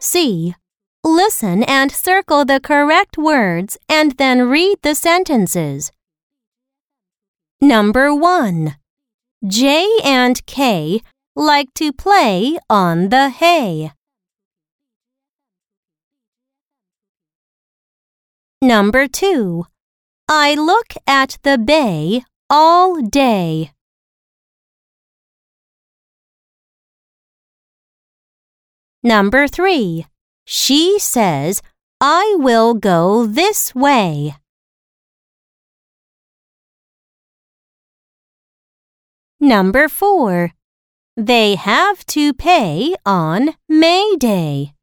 C. Listen and circle the correct words and then read the sentences. Number 1. J and K like to play on the hay. Number 2. I look at the bay all day. Number 3. She says, I will go this way. Number 4. They have to pay on May Day.